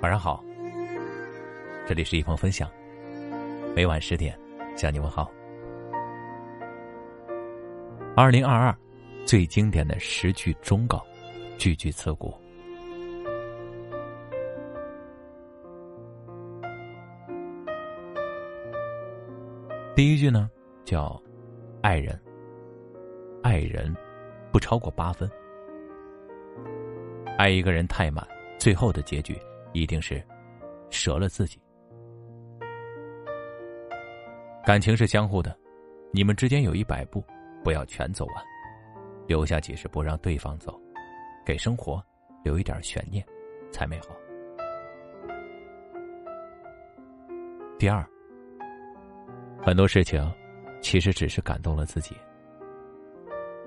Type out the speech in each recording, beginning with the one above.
晚上好，这里是一封分享，每晚十点向你问好。二零二二最经典的十句忠告，句句刺骨。第一句呢，叫“爱人”，爱人不超过八分。爱一个人太满，最后的结局。一定是折了自己。感情是相互的，你们之间有一百步，不要全走完，留下几十步让对方走，给生活留一点悬念，才美好。第二，很多事情其实只是感动了自己。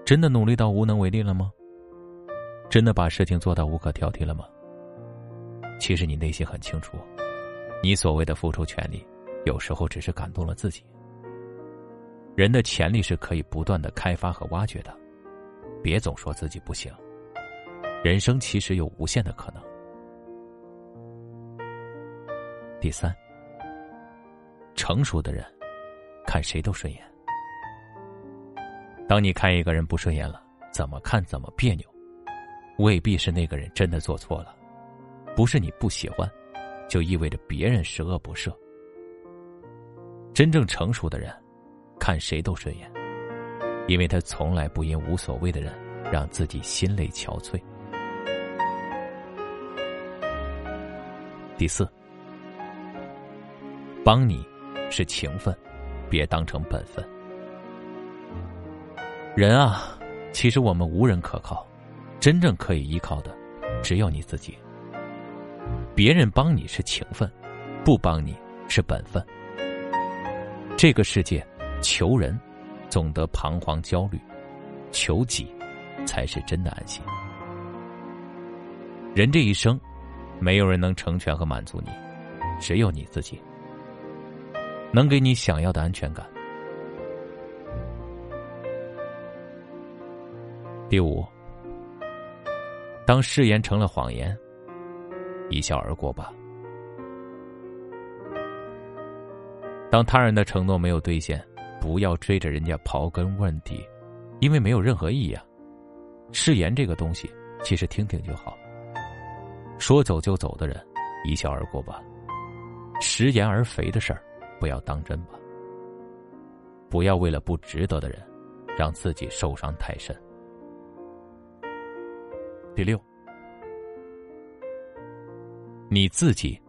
真的努力到无能为力了吗？真的把事情做到无可挑剔了吗？其实你内心很清楚，你所谓的付出全力，有时候只是感动了自己。人的潜力是可以不断的开发和挖掘的，别总说自己不行。人生其实有无限的可能。第三，成熟的人看谁都顺眼。当你看一个人不顺眼了，怎么看怎么别扭，未必是那个人真的做错了。不是你不喜欢，就意味着别人十恶不赦。真正成熟的人，看谁都顺眼，因为他从来不因无所谓的人让自己心累憔悴。第四，帮你是情分，别当成本分。人啊，其实我们无人可靠，真正可以依靠的，只有你自己。别人帮你是情分，不帮你是本分。这个世界，求人总得彷徨焦虑，求己才是真的安心。人这一生，没有人能成全和满足你，只有你自己能给你想要的安全感。第五，当誓言成了谎言。一笑而过吧。当他人的承诺没有兑现，不要追着人家刨根问底，因为没有任何意义啊。誓言这个东西，其实听听就好。说走就走的人，一笑而过吧。食言而肥的事儿，不要当真吧。不要为了不值得的人，让自己受伤太深。第六。你自己，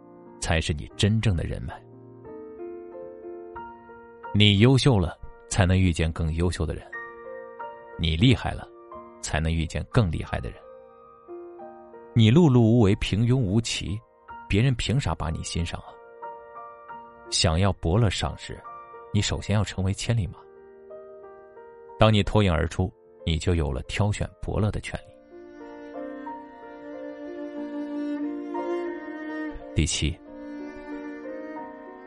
才是你真正的人脉。你优秀了，才能遇见更优秀的人；你厉害了，才能遇见更厉害的人。你碌碌无为、平庸无奇，别人凭啥把你欣赏啊？想要伯乐赏识，你首先要成为千里马。当你脱颖而出，你就有了挑选伯乐的权利。第七，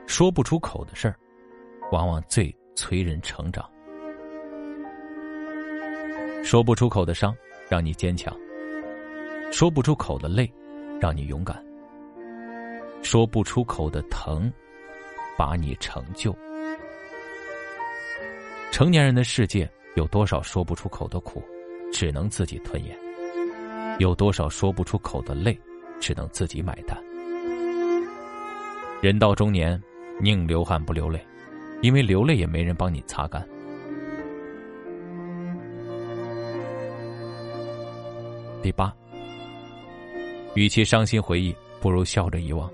说不出口的事儿，往往最催人成长。说不出口的伤，让你坚强；说不出口的泪，让你勇敢；说不出口的疼，把你成就。成年人的世界，有多少说不出口的苦，只能自己吞咽；有多少说不出口的泪，只能自己买单。人到中年，宁流汗不流泪，因为流泪也没人帮你擦干。第八，与其伤心回忆，不如笑着遗忘。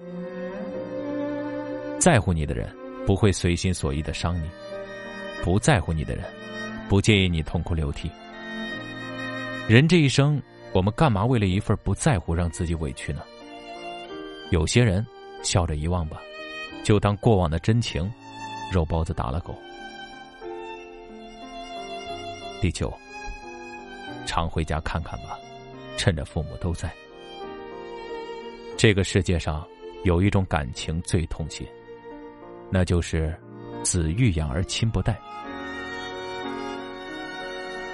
在乎你的人不会随心所欲的伤你，不在乎你的人不介意你痛哭流涕。人这一生，我们干嘛为了一份不在乎让自己委屈呢？有些人。笑着遗忘吧，就当过往的真情，肉包子打了狗。第九，常回家看看吧，趁着父母都在。这个世界上有一种感情最痛心，那就是子欲养而亲不待。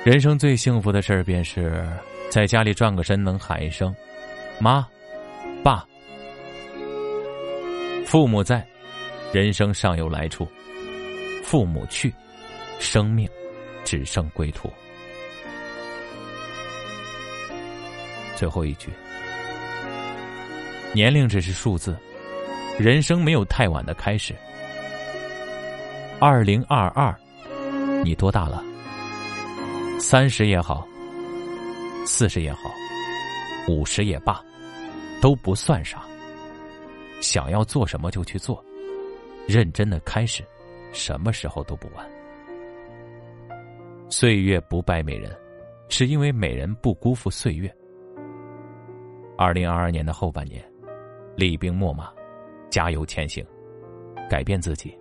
人生最幸福的事儿，便是在家里转个身，能喊一声“妈、爸”。父母在，人生尚有来处；父母去，生命只剩归途。最后一句：年龄只是数字，人生没有太晚的开始。二零二二，你多大了？三十也好，四十也好，五十也罢，都不算啥。想要做什么就去做，认真的开始，什么时候都不晚。岁月不败美人，是因为美人不辜负岁月。二零二二年的后半年，厉兵秣马，加油前行，改变自己，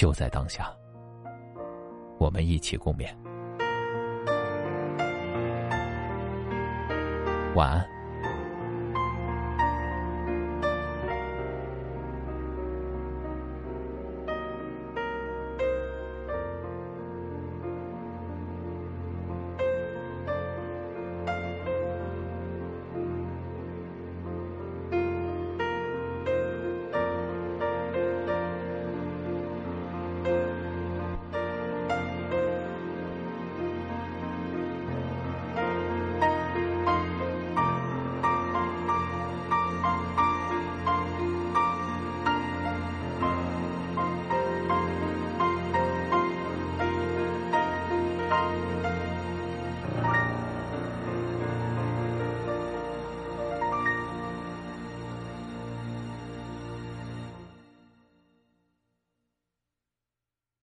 就在当下。我们一起共勉。晚安。